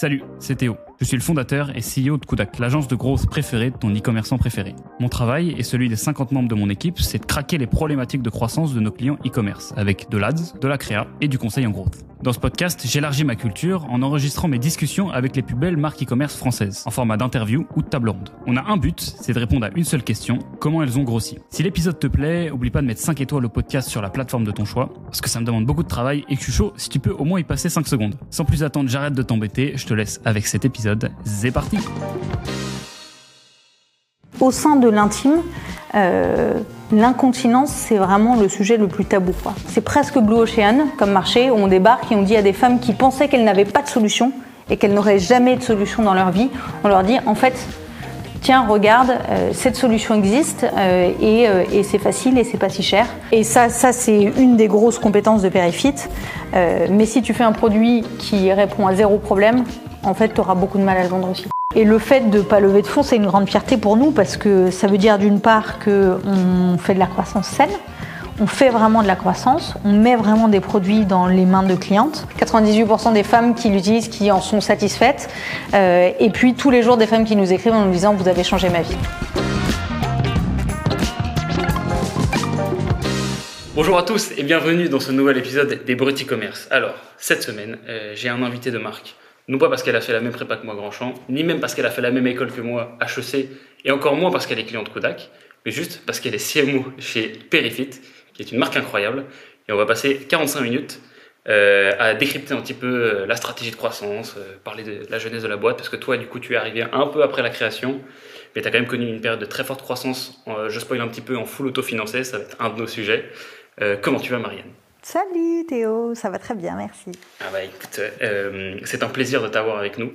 Salut, c'est Théo. Je suis le fondateur et CEO de Kudak, l'agence de growth préférée de ton e-commerçant préféré. Mon travail et celui des 50 membres de mon équipe, c'est de craquer les problématiques de croissance de nos clients e-commerce avec de l'ADS, de la créa et du conseil en growth. Dans ce podcast, j'élargis ma culture en enregistrant mes discussions avec les plus belles marques e-commerce françaises, en format d'interview ou de table ronde. On a un but, c'est de répondre à une seule question, comment elles ont grossi. Si l'épisode te plaît, oublie pas de mettre 5 étoiles au podcast sur la plateforme de ton choix, parce que ça me demande beaucoup de travail et que je suis chaud si tu peux au moins y passer 5 secondes. Sans plus attendre, j'arrête de t'embêter, je te laisse avec cet épisode. C'est parti Au sein de l'intime, euh, l'incontinence, c'est vraiment le sujet le plus tabou. C'est presque Blue Ocean comme marché où on débarque et on dit à des femmes qui pensaient qu'elles n'avaient pas de solution et qu'elles n'auraient jamais de solution dans leur vie, on leur dit en fait, tiens, regarde, euh, cette solution existe euh, et, c'est facile et c'est pas si cher. Et ça, ça c'est une des grosses compétences de Perifit. Mais si tu fais un produit qui répond à zéro problème, en fait, tu auras beaucoup de mal à le vendre aussi. Et le fait de ne pas lever de fonds, c'est une grande fierté pour nous parce que ça veut dire d'une part qu'on fait de la croissance saine, on fait vraiment de la croissance, on met vraiment des produits dans les mains de clientes. 98% des femmes qui l'utilisent, qui en sont satisfaites. Euh, et puis tous les jours, des femmes qui nous écrivent en nous disant Vous avez changé ma vie. Bonjour à tous et bienvenue dans ce nouvel épisode des Brut e-commerce. Alors, cette semaine, euh, j'ai un invité de marque. Non pas parce qu'elle a fait la même prépa que moi Grandchamp, ni même parce qu'elle a fait la même école que moi, HEC, et encore moins parce qu'elle est cliente Kodak, mais juste parce qu'elle est CMO chez Perifit, qui est une marque incroyable. Et on va passer 45 minutes euh, à décrypter un petit peu euh, la stratégie de croissance, euh, parler de la jeunesse de la boîte, parce que toi, du coup, tu es arrivé un peu après la création, mais tu as quand même connu une période de très forte croissance. Je spoil un petit peu en full autofinancé, ça va être un de nos sujets. Comment tu vas, Marianne? Salut Théo, ça va très bien, merci. Ah bah écoute, euh, c'est un plaisir de t'avoir avec nous.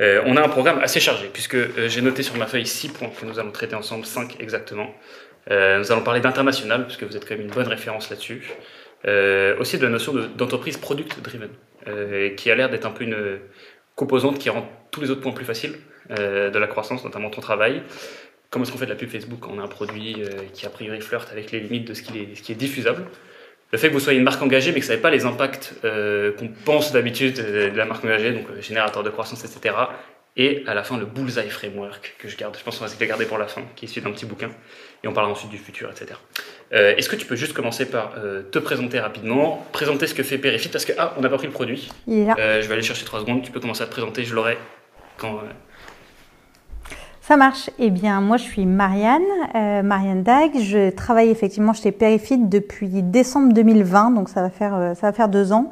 Euh, on a un programme assez chargé, puisque euh, j'ai noté sur ma feuille 6 points que nous allons traiter ensemble, 5 exactement. Nous allons parler d'international, puisque vous êtes quand même une bonne référence là-dessus. Aussi de la notion de- d'entreprise product-driven, qui a l'air d'être un peu une composante qui rend tous les autres points plus faciles de la croissance, notamment ton travail. Comment est-ce qu'on fait de la pub Facebook quand on a un produit qui a priori flirte avec les limites de ce qui est diffusable? Le fait que vous soyez une marque engagée, mais que ça n'avait pas les impacts euh, qu'on pense d'habitude de la marque engagée, donc euh, générateur de croissance, etc. Et à la fin, le Bullseye Framework que je garde. Je pense qu'on va se le garder pour la fin, qui est issu d'un petit bouquin. Et on parlera ensuite du futur, etc. Euh, Est-ce que tu peux juste commencer par te présenter rapidement, présenter ce que fait Perifit Parce que, ah, on n'a pas pris le produit. Il est là. Je vais aller chercher trois secondes. Tu peux commencer à te présenter, je l'aurai quand. Ça marche. Eh bien, moi, je suis Marianne, euh, Marianne Dag. Je travaille effectivement chez Perifit depuis décembre 2020, donc ça va faire, euh, ça va faire deux ans.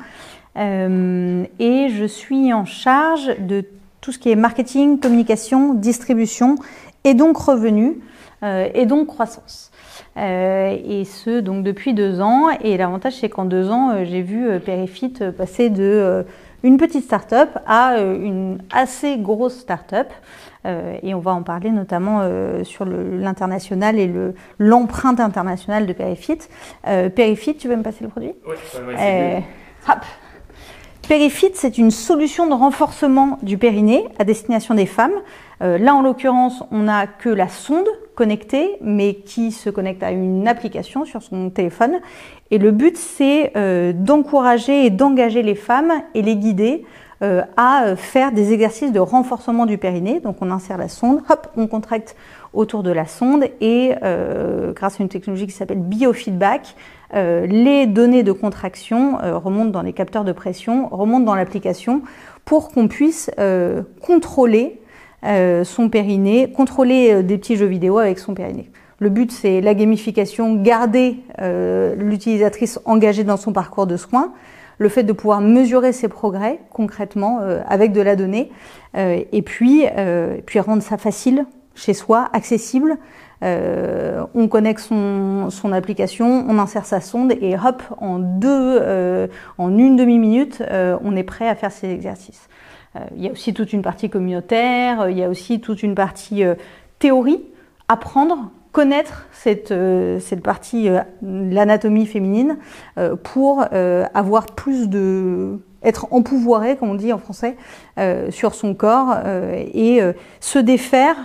Euh, et je suis en charge de tout ce qui est marketing, communication, distribution, et donc revenu, et donc croissance. Et ce, donc depuis deux ans. Et l'avantage, c'est qu'en deux ans, j'ai vu Perifit passer de une petite start-up à euh, une assez grosse start-up. Euh, et on va en parler notamment euh, sur l'international et le- l'empreinte internationale de Perifit. Perifit, tu veux me passer le produit? Ouais, ouais, hop. Perifit, c'est une solution de renforcement du périnée à destination des femmes. Euh, là, en l'occurrence, on n'a que la sonde connectée, mais qui se connecte à une application sur son téléphone. Et le but, c'est euh, d'encourager et d'engager les femmes et les guider euh, à euh, faire des exercices de renforcement du périnée. Donc, on insère la sonde, hop, on contracte autour de la sonde et euh, grâce à une technologie qui s'appelle biofeedback, euh, les données de contraction euh, remontent dans les capteurs de pression, remontent dans l'application pour qu'on puisse euh, contrôler son périnée, contrôler euh, des petits jeux vidéo avec son périnée. Le but, c'est la gamification, garder euh, l'utilisatrice engagée dans son parcours de soins, le fait de pouvoir mesurer ses progrès concrètement euh, avec de la donnée, euh, et puis, euh, et puis rendre ça facile chez soi, accessible. Euh, on connecte son, son application, on insère sa sonde et hop, en deux, euh, en une demi-minute, euh, on est prêt à faire ces exercices. Euh, il y a aussi toute une partie communautaire, euh, il y a aussi toute une partie euh, théorie, apprendre, connaître cette, cette partie, l'anatomie féminine, pour avoir plus de être empouvoiré, comme on dit en français, euh, sur son corps euh, et euh, se défaire,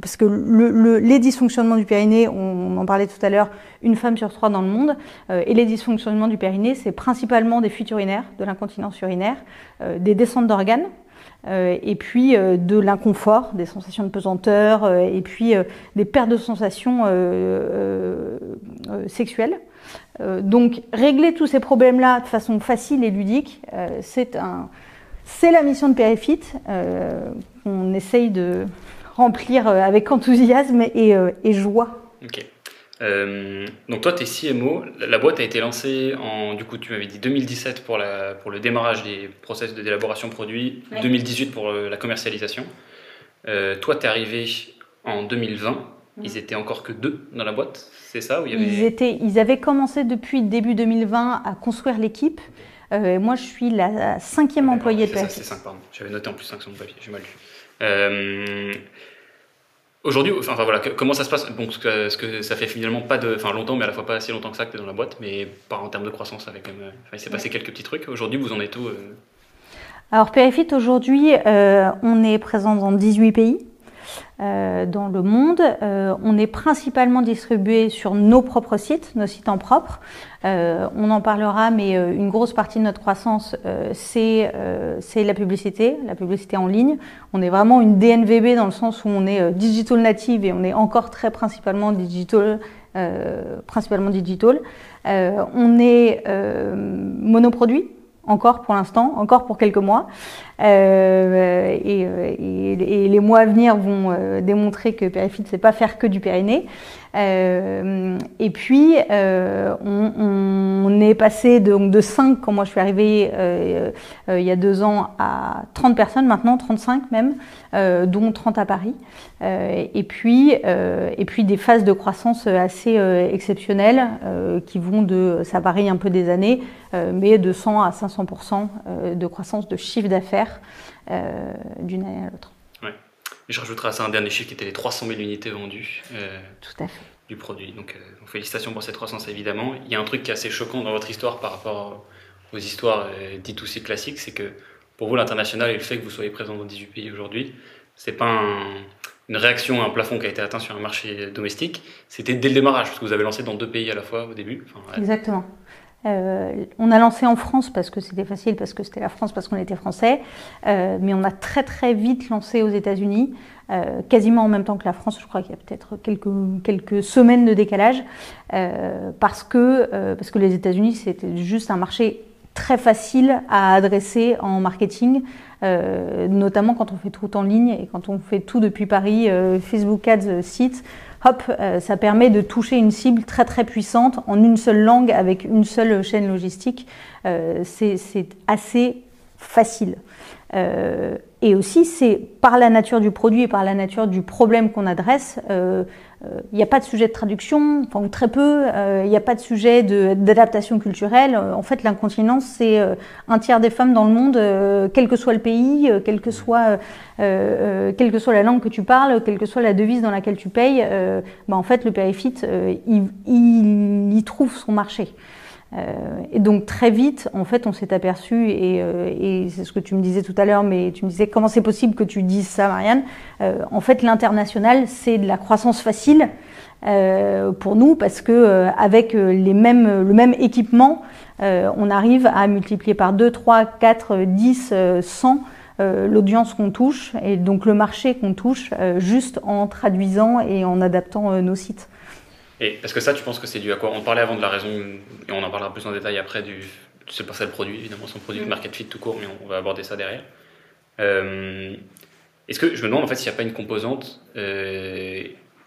parce que le, le- les dysfonctionnements du périnée, on, en parlait tout à l'heure, une femme sur trois dans le monde, et les dysfonctionnements du périnée, c'est principalement des fuites urinaires, de l'incontinence urinaire, des descentes d'organes, et puis de l'inconfort, des sensations de pesanteur, et puis des pertes de sensations sexuelles. donc régler tous ces problèmes-là de façon facile et ludique, c'est un, c'est la mission de Périfit qu'on essaye de remplir avec enthousiasme et, et joie. Ok. Euh, donc toi, tu es CMO. La boîte a été lancée en, du coup, tu m'avais dit 2017 pour, la, pour le démarrage des process de d'élaboration produit, 2018 pour euh, la commercialisation. Euh, toi, tu es arrivé en 2020. Ils étaient encore que deux dans la boîte, c'est ça il y avait... ils, étaient, ils avaient commencé depuis début 2020 à construire l'équipe. moi, je suis la cinquième employée de. C'est 5, pardon. J'avais noté en plus 5 sur mon papier, j'ai mal lu. Aujourd'hui, enfin, voilà, comment ça se passe? Bon, ce que, ça fait finalement pas de, enfin longtemps, mais à la fois pas assez longtemps que ça que tu es dans la boîte, mais pas en termes de croissance, avec même, il s'est passé quelques petits trucs. Aujourd'hui, vous en êtes où euh? Alors Perifit, aujourd'hui, euh, on est présent dans 18 pays. Euh, dans le monde. Euh, on est principalement distribué sur nos propres sites, nos sites en propre. Euh, on en parlera, mais une grosse partie de notre croissance, c'est la publicité, la publicité en ligne. On est vraiment une DNVB dans le sens où on est digital native et on est encore très principalement digital. principalement digital. on est monoproduit, encore pour l'instant, encore pour quelques mois. Euh, et, et, les mois à venir vont euh, démontrer que Périfit ne sait pas faire que du périnée. Euh, et puis, euh, on, on, est passé de, donc de 5 quand moi je suis arrivée euh, euh, il y a deux ans à 30 personnes maintenant, 35 même, dont 30 à Paris. et, puis, et puis des phases de croissance assez exceptionnelles qui vont de, ça varie un peu des années, mais de 100 à 500% de croissance de chiffre d'affaires d'une année à l'autre je rajouterai à ça un dernier chiffre qui était les 300 000 unités vendues euh, Tout à fait. du produit. Donc, euh, félicitations pour cette croissance évidemment. Il y a un truc qui est assez choquant dans votre histoire par rapport aux histoires euh, dites aussi classiques, c'est que pour vous l'international et le fait que vous soyez présent dans 18 pays aujourd'hui, c'est pas une réaction à un plafond qui a été atteint sur un marché domestique, c'était dès le démarrage, parce que vous avez lancé dans deux pays à la fois au début. Exactement. Euh, on a lancé en France parce que c'était facile, parce que c'était la France, parce qu'on était français, euh, mais on a très très vite lancé aux États-Unis, euh, quasiment en même temps que la France. Je crois qu'il y a peut-être quelques, quelques semaines de décalage, parce, que, parce que les États-Unis c'était juste un marché très facile à adresser en marketing, notamment quand on fait tout en ligne et quand on fait tout depuis Paris, Facebook Ads, site hop, euh, ça permet de toucher une cible très très puissante en une seule langue avec une seule chaîne logistique. Euh, c'est assez facile. Euh, et aussi, c'est par la nature du produit et par la nature du problème qu'on adresse, il n'y a pas de sujet de traduction, enfin très peu, il n'y a pas de sujet d'adaptation culturelle. En fait, l'incontinence, c'est un tiers des femmes dans le monde, quel que soit le pays, quel que soit, quelle que soit la langue que tu parles, quelle que soit la devise dans laquelle tu payes, bah, en fait, le périphyte, il, il y trouve son marché. Euh, et donc très vite, en fait, on s'est aperçu, euh, et, c'est ce que tu me disais tout à l'heure, mais tu me disais comment c'est possible que tu dises ça, Marianne. Euh, en fait, l'international, c'est de la croissance facile pour nous parce que avec les mêmes, le même équipement, on arrive à multiplier par 2, 3, 4, 10, 100 l'audience qu'on touche et donc le marché qu'on touche juste en traduisant et en adaptant nos sites. Et parce que ça, tu penses que c'est dû à quoi? On parlait avant de la raison, et on en parlera plus en détail après, du, c'est pour ça le produit, évidemment, son produit de mm. market fit tout court, mais on, va aborder ça derrière. Euh, est-ce que je me demande en fait s'il n'y a pas une composante, euh,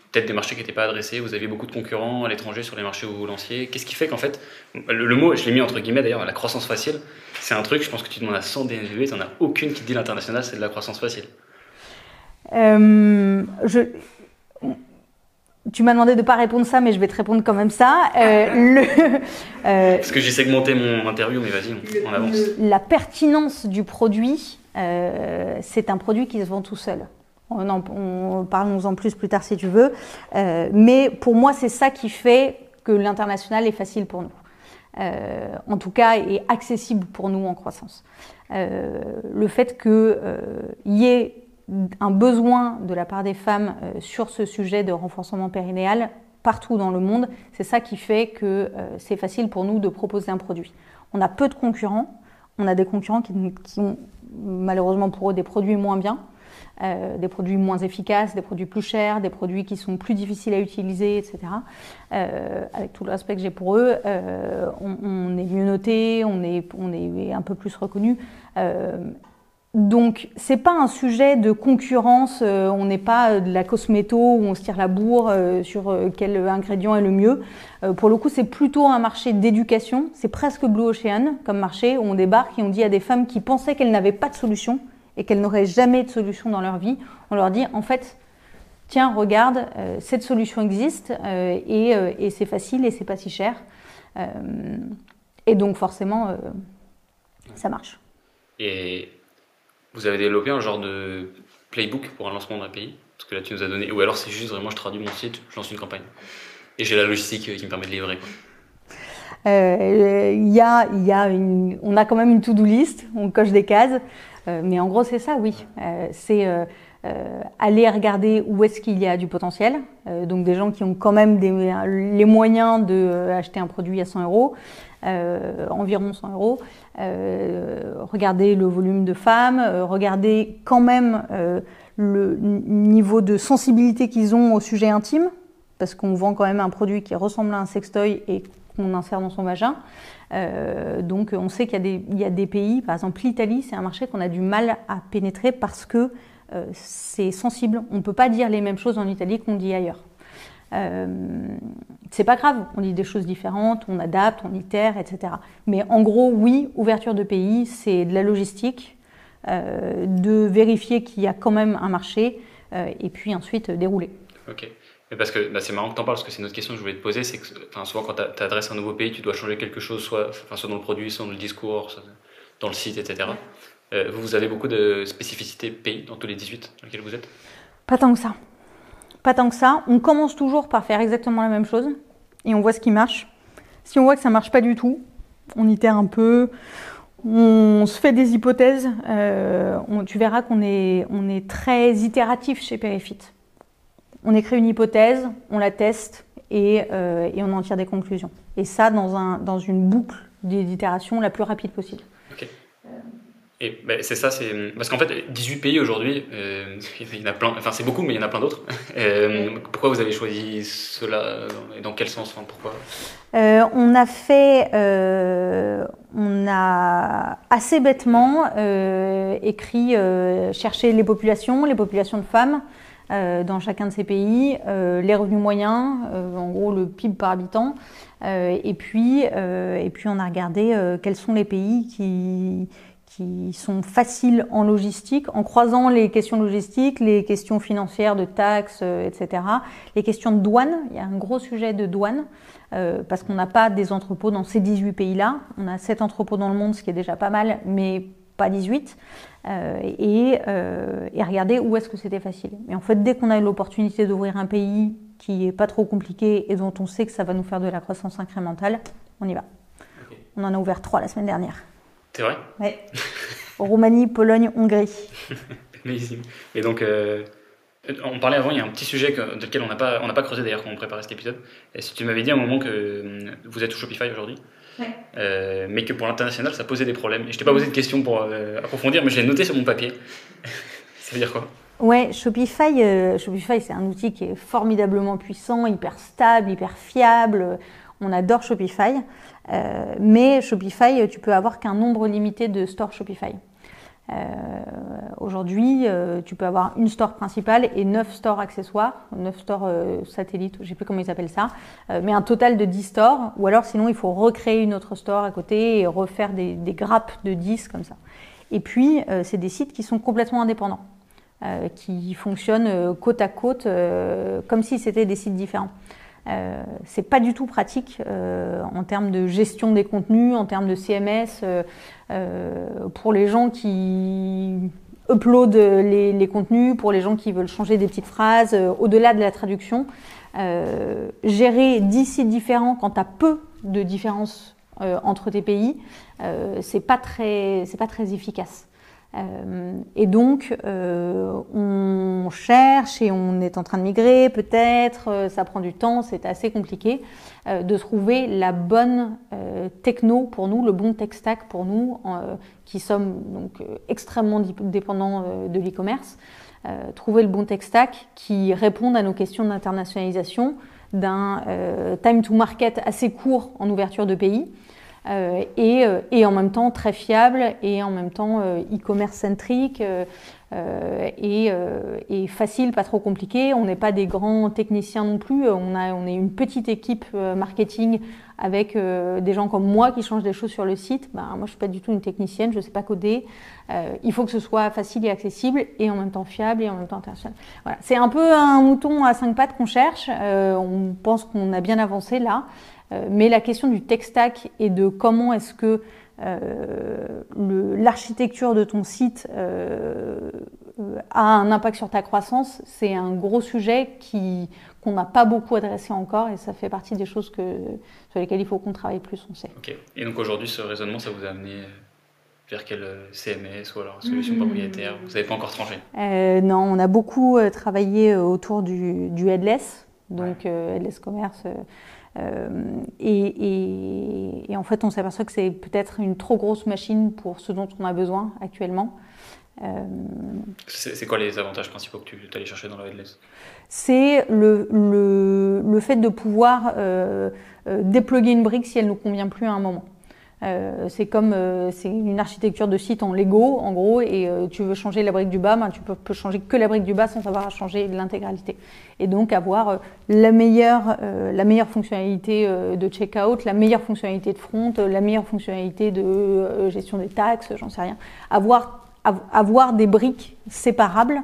peut-être des marchés qui n'étaient pas adressés, vous aviez beaucoup de concurrents à l'étranger sur les marchés où vous lanciez. Qu'est-ce qui fait qu'en fait, le, mot, je l'ai mis entre guillemets d'ailleurs, la croissance facile, c'est un truc, je pense que tu demandes à 100 DNVB, tu n'en as aucune qui dit l'international, c'est de la croissance facile. Euh, je, tu m'as demandé de ne pas répondre ça, mais je vais te répondre quand même ça. Euh, le, euh, Parce que j'ai segmenté mon interview, mais vas-y, on, avance. la pertinence du produit, euh, c'est un produit qui se vend tout seul. On, en, parlons-en plus plus tard si tu veux. Euh, mais pour moi, c'est ça qui fait que l'international est facile pour nous. Euh, en tout cas, est accessible pour nous en croissance. le fait qu'il y ait un besoin de la part des femmes euh, sur ce sujet de renforcement périnéal partout dans le monde. C'est ça qui fait que euh, c'est facile pour nous de proposer un produit. On a peu de concurrents. On a des concurrents qui, ont malheureusement pour eux des produits moins bien. Euh, des produits moins efficaces, des produits plus chers, des produits qui sont plus difficiles à utiliser, etc. Avec tout le respect que j'ai pour eux, on, est mieux noté, on est un peu plus reconnu. Donc, c'est pas un sujet de concurrence. on n'est pas de la cosméto où on se tire la bourre sur quel ingrédient est le mieux. pour le coup, c'est plutôt un marché d'éducation. C'est presque Blue Ocean comme marché où on débarque et on dit à des femmes qui pensaient qu'elles n'avaient pas de solution et qu'elles n'auraient jamais de solution dans leur vie, on leur dit en fait, tiens, regarde, euh, cette solution existe euh, euh, et, c'est facile et c'est pas si cher. et donc forcément, ça marche. Vous avez développé un genre de playbook pour un lancement d'un pays Parce que là, tu nous as donné. Ou alors c'est juste vraiment, je traduis mon site, je lance une campagne. Et j'ai la logistique qui me permet de livrer. Il y a, y a une, on a quand même une to-do list, on coche des cases. Euh, mais en gros, c'est ça, oui. Euh, c'est euh, aller regarder où est-ce qu'il y a du potentiel. donc des gens qui ont quand même les moyens d'acheter un produit à 100 euros. environ 100 euros. regarder le volume de femmes, regarder quand même le niveau de sensibilité qu'ils ont au sujet intime, parce qu'on vend quand même un produit qui ressemble à un sextoy et qu'on insère dans son vagin. Euh, donc on sait qu'il y, a des pays, par exemple l'Italie, c'est un marché qu'on a du mal à pénétrer parce que euh, c'est sensible. On ne peut pas dire les mêmes choses en Italie qu'on dit ailleurs. Euh, c'est pas grave, on dit des choses différentes, on adapte, on itère, etc. Mais en gros, oui, ouverture de pays, c'est de la logistique, de vérifier qu'il y a quand même un marché, et puis ensuite dérouler. Ok parce que bah, c'est marrant que tu en parles, parce que c'est une autre question que je voulais te poser, c'est que souvent quand tu adresses un nouveau pays, tu dois changer quelque chose, soit, soit dans le produit, soit dans le discours, soit dans le site, etc. Euh, vous avez beaucoup de spécificités pays dans tous les 18 dans lesquels vous êtes? Pas tant que ça. Pas tant que ça. On commence toujours par faire exactement la même chose et on voit ce qui marche. Si on voit que ça marche pas du tout, on itère un peu, on se fait des hypothèses. Euh, tu verras qu'on est, on est très itératif chez Perifit on écrit une hypothèse, on la teste euh, et, on en tire des conclusions. Et ça dans, un, dans une boucle d'itération la plus rapide possible. Et ben, c'est ça, c'est parce qu'en fait, 18 pays aujourd'hui, euh, il y en a plein, enfin c'est beaucoup, mais il y en a plein d'autres. Euh, pourquoi vous avez choisi cela et dans quel sens Pourquoi? On a fait, on a assez bêtement écrit chercher les populations, les populations de femmes. Euh, dans chacun de ces pays, euh, les revenus moyens, euh, en gros le PIB par habitant, et, puis, et puis on a regardé quels sont les pays qui, qui sont faciles en logistique, en croisant les questions logistiques, les questions financières de taxes, etc., les questions de douane, il y a un gros sujet de douane, parce qu'on n'a pas des entrepôts dans ces 18 pays-là, on a 7 entrepôts dans le monde, ce qui est déjà pas mal, mais pas 18. Euh, et, euh, et, regarder où est-ce que c'était facile. Mais en fait, dès qu'on a l'opportunité d'ouvrir un pays qui est pas trop compliqué et dont on sait que ça va nous faire de la croissance incrémentale, on y va. On en a ouvert trois la semaine dernière. C'est vrai Oui. Roumanie, Pologne, Hongrie. Amazing. Et donc, euh, on parlait avant, il y a un petit sujet que, de lequel on n'a pas, on pas creusé d'ailleurs quand on préparait cet épisode. Et si tu m'avais dit à un moment que vous êtes au Shopify aujourd'hui, euh, mais que pour l'international, ça posait des problèmes. Et je t'ai pas posé de questions pour euh, approfondir, mais je l'ai noté sur mon papier. ça veut dire quoi? Ouais, Shopify, euh, Shopify c'est un outil qui est formidablement puissant, hyper stable, hyper fiable. On adore Shopify, mais Shopify, tu peux avoir qu'un nombre limité de stores Shopify. Euh, aujourd'hui, euh, tu peux avoir une store principale et 9 stores accessoires, 9 stores euh, satellites, je sais plus comment ils appellent ça, mais un total de 10 stores, ou alors sinon il faut recréer une autre store à côté et refaire des, des grappes de 10 comme ça. Et puis, c'est des sites qui sont complètement indépendants, qui fonctionnent côte à côte comme si c'était des sites différents. Euh, c'est pas du tout pratique euh, en termes de gestion des contenus, en termes de CMS, euh, pour les gens qui uploadent les, contenus, pour les gens qui veulent changer des petites phrases, au-delà de la traduction. gérer 10 sites différents quand tu as peu de différences entre tes pays, c'est pas pas très efficace. Et donc, on cherche et on est en train de migrer, peut-être, ça prend du temps, c'est assez compliqué de trouver la bonne techno pour nous, le bon tech stack pour nous, qui sommes donc extrêmement dépendants de l'e-commerce. Euh, trouver le bon tech stack qui réponde à nos questions d'internationalisation, d'un euh, time to market assez court en ouverture de pays. Euh, et, et, en même temps très fiable et en même temps e-commerce centrique et, et, facile, pas trop compliqué. On n'est pas des grands techniciens non plus. On, a, on est une petite équipe marketing avec euh, des gens comme moi qui changent des choses sur le site. Ben, moi, je suis pas du tout une technicienne, je ne sais pas coder. Euh, il faut que ce soit facile et accessible et en même temps fiable et en même temps international. Voilà. C'est un peu un mouton à cinq pattes qu'on cherche. Euh, on pense qu'on a bien avancé là. Mais la question du tech stack et de comment est-ce que l'architecture de ton site a un impact sur ta croissance, c'est un gros sujet qui, qu'on n'a pas beaucoup adressé encore et ça fait partie des choses que, sur lesquelles il faut qu'on travaille plus, on sait. Ok. Et donc aujourd'hui, ce raisonnement, ça vous a amené vers quel euh, CMS ou alors solution propriétaire? Vous n'avez pas encore tranché? Euh, Non, on a beaucoup euh, travaillé autour du, du headless, donc headless commerce. Et, et, en fait, on s'aperçoit que c'est peut-être une trop grosse machine pour ce dont on a besoin actuellement. C'est quoi les avantages principaux que tu allais chercher dans le headless? C'est le, le, le, fait de pouvoir euh, euh, déploguer une brique si elle ne nous convient plus à un moment. Euh, c'est comme euh, c'est une architecture de site en Lego en gros et euh, tu veux changer la brique du bas, ben, tu peux, changer que la brique du bas sans avoir à changer l'intégralité. Et donc avoir la meilleure la meilleure fonctionnalité de checkout, la meilleure fonctionnalité de front, la meilleure fonctionnalité de gestion des taxes, j'en sais rien. Avoir avoir des briques séparables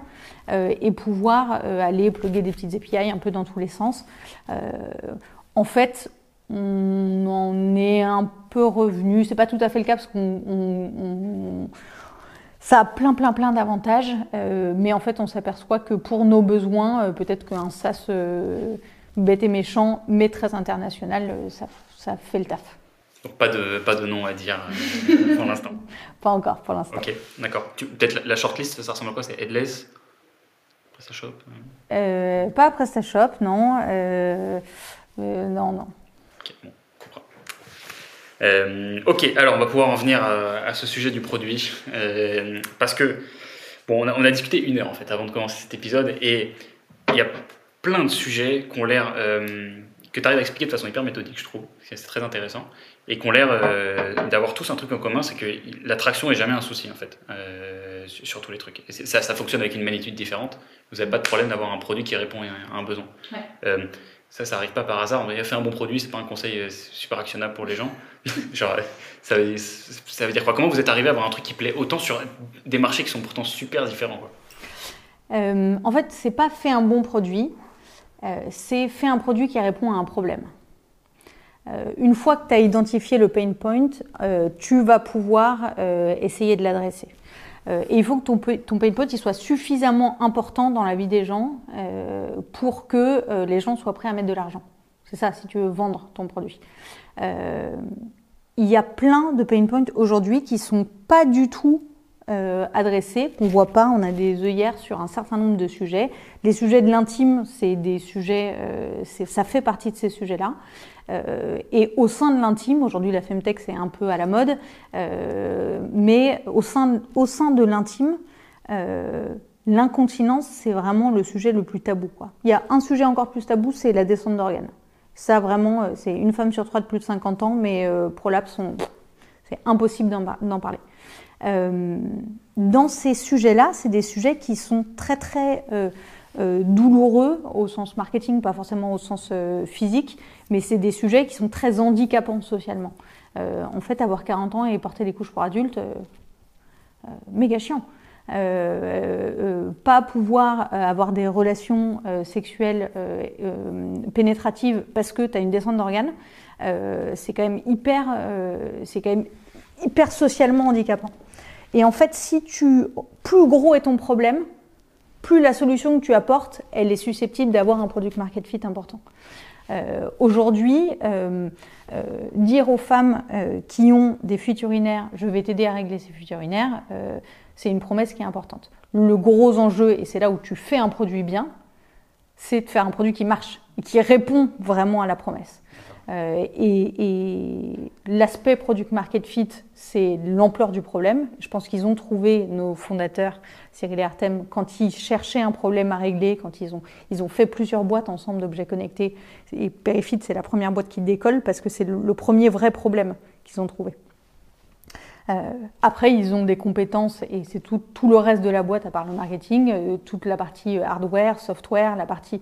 euh, et pouvoir euh, aller plugger des petites API un peu dans tous les sens. Euh, en fait, on en est un peu revenu. C'est pas tout à fait le cas parce qu'on ça a plein plein plein d'avantages, mais en fait on s'aperçoit que pour nos besoins, peut-être qu'un SaaS bête et méchant, mais très international, ça, ça fait le taf. Donc pas de, pas de nom à dire euh, pour l'instant. Pas encore pour l'instant. Ok, d'accord. Peut-être la, shortlist, ça ressemble à quoi? C'est Headless PrestaShop euh, Pas PrestaShop, non. Euh, euh, non, non. Ok, bon, comprends. ok, alors on va pouvoir en venir à, ce sujet du produit. parce que, bon, on a, on a, discuté une heure en fait avant de commencer cet épisode et il y a plein de sujets qui ont l'air que tu arrives à expliquer de façon hyper méthodique, je trouve. C'est très intéressant. Et qu'on l'air euh, d'avoir tous un truc en commun, c'est que l'attraction est jamais un souci, en fait, euh, sur, tous les trucs. Et ça, ça fonctionne avec une magnitude différente. Vous n'avez pas de problème d'avoir un produit qui répond à un besoin. Euh, ça, ça arrive pas par hasard. On a fait un bon produit, c'est pas un conseil super actionnable pour les gens. Genre, ça veut, dire quoi? Comment vous êtes arrivé à avoir un truc qui plaît autant sur des marchés qui sont pourtant super différents quoi? En fait, c'est pas fait un bon produit, euh, c'est fait un produit qui répond à un problème. Euh, une fois que tu as identifié le pain point, euh, tu vas pouvoir essayer de l'adresser. Et il faut que ton, pain point il soit suffisamment important dans la vie des gens pour que les gens soient prêts à mettre de l'argent. C'est ça, si tu veux vendre ton produit. il y a plein de pain points aujourd'hui qui sont pas du tout euh, adressés, qu'on voit pas. On a des œillères sur un certain nombre de sujets. Les sujets de l'intime, c'est des sujets, euh, ça fait partie de ces sujets-là. Euh, et au sein de l'intime, aujourd'hui la femtech c'est un peu à la mode, euh, mais au sein, au sein de l'intime, euh, l'incontinence c'est vraiment le sujet le plus tabou. Il y a un sujet encore plus tabou, c'est la descente d'organes. Ça vraiment, c'est une femme sur trois de plus de 50 ans, mais prolapse, c'est impossible d'en parler. Euh, dans ces sujets-là, c'est des sujets qui sont très très euh, euh, douloureux au sens marketing, pas forcément au sens physique, mais c'est des sujets qui sont très handicapants socialement. en fait, avoir 40 ans et porter des couches pour adultes, méga chiant. pas pouvoir avoir des relations sexuelles pénétratives parce que tu as une descente d'organes, c'est quand même hyper, c'est quand même hyper socialement handicapant. Et en fait, si tu, plus gros est ton problème, plus la solution que tu apportes, elle est susceptible d'avoir un product market fit important. Euh, Aujourd'hui, euh, euh, dire aux femmes qui ont des fuites urinaires, je vais t'aider à régler ces fuites urinaires, C'est une promesse qui est importante. Le gros enjeu, et c'est là où tu fais un produit bien, c'est de faire un produit qui marche et qui répond vraiment à la promesse. Euh, et, l'aspect product market fit, c'est l'ampleur du problème. Je pense qu'ils ont trouvé, nos fondateurs, Cyril et Artem, quand ils cherchaient un problème à régler, quand ils ont, ils ont fait plusieurs boîtes ensemble d'objets connectés. Et Perifit, c'est la première boîte qui décolle parce que c'est le, premier vrai problème qu'ils ont trouvé. Euh, après, ils ont des compétences et c'est tout, le reste de la boîte, à part le marketing, euh, toute la partie hardware, software, la partie,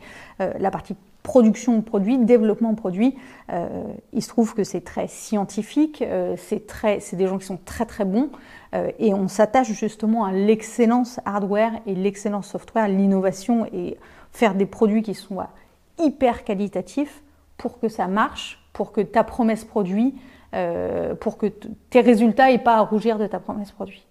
production de produits, développement de produits. Euh, il se trouve que c'est très scientifique, euh, c'est très, c'est des gens qui sont très très bons, euh, et on s'attache justement à l'excellence hardware et l'excellence software, l'innovation et faire des produits qui soient hyper qualitatifs pour que ça marche, pour que ta promesse produit, pour que tes résultats n'aient pas à rougir de ta promesse produit.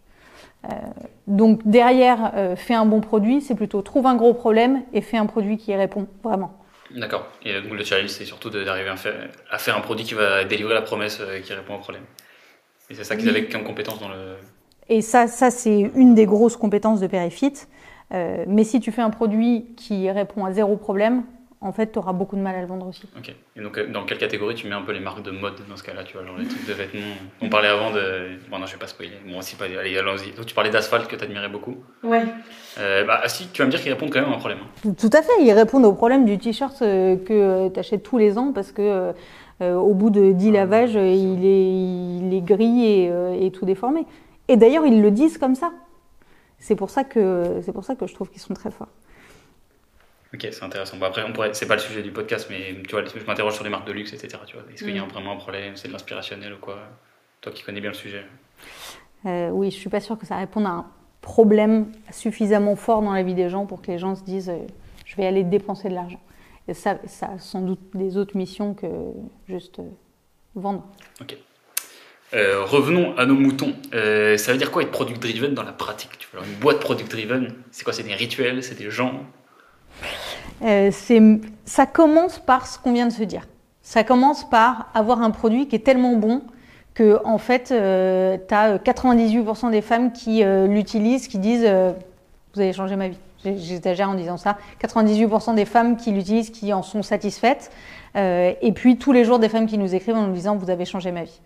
donc derrière, fais un bon produit, c'est plutôt trouve un gros problème et fais un produit qui y répond vraiment. D'accord. Et donc le challenge, c'est surtout d'arriver à faire, à faire un produit qui va délivrer la promesse euh, qui répond au problème. Et c'est ça qu'ils avaient comme compétence dans le. Et ça, ça c'est une des grosses compétences de Perifit. Euh, mais si tu fais un produit qui répond à zéro problème, en fait, tu auras beaucoup de mal à le vendre aussi. Ok. Et donc, euh, dans quelle catégorie tu mets un peu les marques de mode dans ce cas-là Tu vois, genre les trucs de vêtements? On parlait avant de. Bon, non, je vais pas spoiler. Bon, aussi pas. Allez, allons-y. Donc, tu parlais d'asphalte que tu admirais beaucoup. Ouais. Euh, bah, si, tu vas me dire qu'ils répondent quand même à un problème. Hein. Tout à fait. Ils répondent au problème du t-shirt euh, que tu achètes tous les ans parce que. au bout de 10 lavages, il est, il est gris et, et tout déformé. Et d'ailleurs, ils le disent comme ça. C'est pour ça que c'est pour ça que je trouve qu'ils sont très forts. Ok, c'est intéressant. Bon, après, on pourrait, c'est pas le sujet du podcast, mais tu vois, je m'interroge sur les marques de luxe, etc. Tu vois, est-ce qu'il y a mm. vraiment un problème? C'est de l'inspirationnel ou quoi? Toi qui connais bien le sujet. Euh, oui, je suis pas sûre que ça réponde à un problème suffisamment fort dans la vie des gens pour que les gens se disent euh, je vais aller dépenser de l'argent. Et ça, ça a sans doute des autres missions que juste euh, vendre. Ok. revenons à nos moutons. ça veut dire quoi être product driven dans la pratique? Tu vois, Une boîte product driven, c'est quoi? C'est des rituels, c'est des gens? Euh, ça commence par ce qu'on vient de se dire. Ça commence par avoir un produit qui est tellement bon que en fait, euh, tu as 98% des femmes qui euh, l'utilisent, qui disent Vous avez changé ma vie. J'exagère en disant ça. 98% des femmes qui l'utilisent, qui en sont satisfaites. et puis tous les jours, des femmes qui nous écrivent en nous disant Vous avez changé ma vie.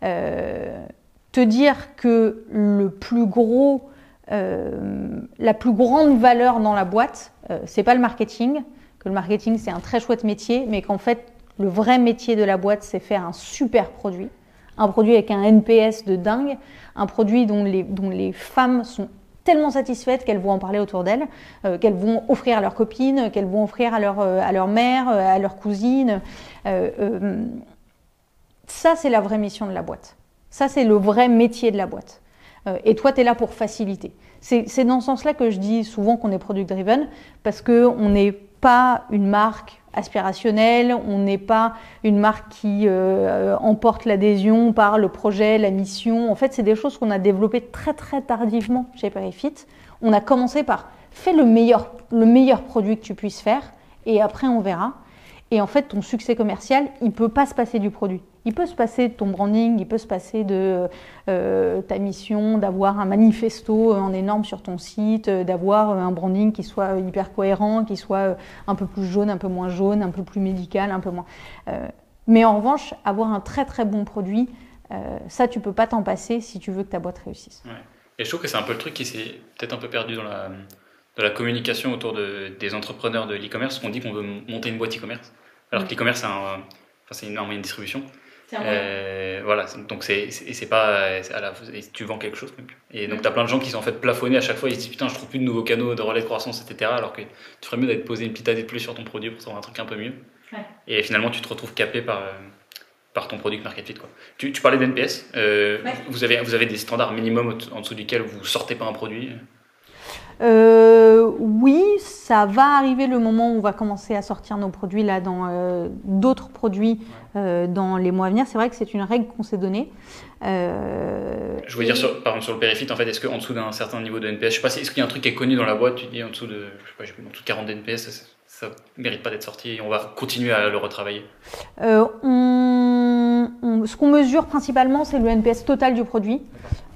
te dire que le plus gros euh, la plus grande valeur dans la boîte, euh, c'est pas le marketing, que le marketing c'est un très chouette métier, mais qu'en fait le vrai métier de la boîte c'est faire un super produit, un produit avec un NPS de dingue, un produit dont les, dont les femmes sont tellement satisfaites qu'elles vont en parler autour d'elles, euh, qu'elles vont offrir à leurs copines, qu'elles vont offrir à leur, à leur mère, à leur cousine. ça, c'est la vraie mission de la boîte. Ça, c'est le vrai métier de la boîte. Euh, et toi, tu es là pour faciliter. C'est dans ce sens-là que je dis souvent qu'on est product-driven, parce qu'on n'est pas une marque aspirationnelle, on n'est pas une marque qui euh, emporte l'adhésion par le projet, la mission. En fait, c'est des choses qu'on a développées très très tardivement chez Perifit. On a commencé par fais le meilleur, le meilleur produit que tu puisses faire, et après on verra. Et en fait, ton succès commercial, il ne peut pas se passer du produit. Il peut se passer de ton branding, il peut se passer de euh, ta mission, d'avoir un manifesto en énorme sur ton site, euh, d'avoir un branding qui soit hyper cohérent, qui soit euh, un peu plus jaune, un peu moins jaune, un peu plus médical, un peu moins. mais en revanche, avoir un très très bon produit, ça, tu peux pas t'en passer si tu veux que ta boîte réussisse. Et je trouve que c'est un peu le truc qui s'est peut-être un peu perdu dans la, la communication autour de, des entrepreneurs de l'e-commerce. On dit qu'on veut monter une boîte e-commerce, alors que l'e-commerce, c'est un, une moyen de distribution. Euh, voilà, donc c'est c'est pas à la, tu vends quelque chose même. Et donc tu as plein de gens qui sont en fait plafonnés à chaque fois, ils se disent putain, je trouve plus de nouveaux canaux de relais de croissance, etc. Alors que tu ferais mieux d'être posé une petite année de plus sur ton produit pour trouver un truc un peu mieux. Et finalement, tu te retrouves capé par, par ton produit market fit. Quoi. Tu, tu parlais d'NPS, euh, vous, avez, vous avez des standards minimums en dessous duquel vous sortez pas un produit euh, oui, ça va arriver le moment où on va commencer à sortir nos produits là dans euh, d'autres produits euh, dans les mois à venir. C'est vrai que c'est une règle qu'on s'est donnée. je veux dire, sur, par exemple, sur le périphyte, en fait, est-ce qu'en dessous d'un certain niveau de NPS, je sais pas, est-ce qu'il y a un truc qui est connu dans la boîte, tu dis en dessous de, je sais pas, en dessous de 40 NPS, ça, ne mérite pas d'être sorti et on va continuer à le retravailler on ce qu'on mesure principalement, c'est le NPS total du produit.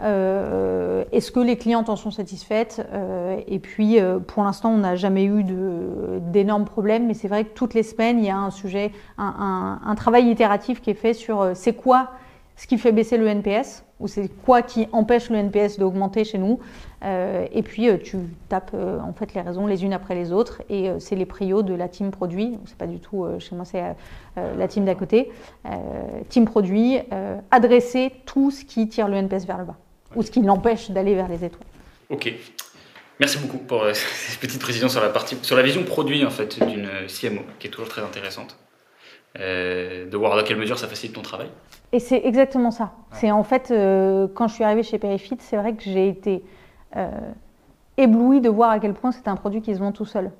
Euh, est-ce que les clientes en sont satisfaites? Euh, Et puis, euh, pour l'instant, on n'a jamais eu d'énormes problèmes, mais c'est vrai que toutes les semaines, il y a un sujet, un, un travail itératif qui est fait sur c'est quoi ce qui fait baisser le NPS ou c'est quoi qui empêche le NPS d'augmenter chez nous. Euh, et puis euh, tu tapes euh, en fait les raisons les unes après les autres et c'est les prios de la team produit. C'est pas du tout chez moi, c'est la team d'à côté. team produit, adresser tout ce qui tire le NPS vers le bas ou ce qui l'empêche d'aller vers les étoiles. Ok. Merci beaucoup pour ces petites précisions sur la partie, sur la vision produit en fait d'une CMO, qui est toujours très intéressante. de voir dans quelle mesure ça facilite ton travail. Et c'est exactement ça. C'est en fait, euh, quand je suis arrivée chez Perifit, c'est vrai que j'ai été euh, éblouie de voir à quel point c'est un produit qui se vend tout seul.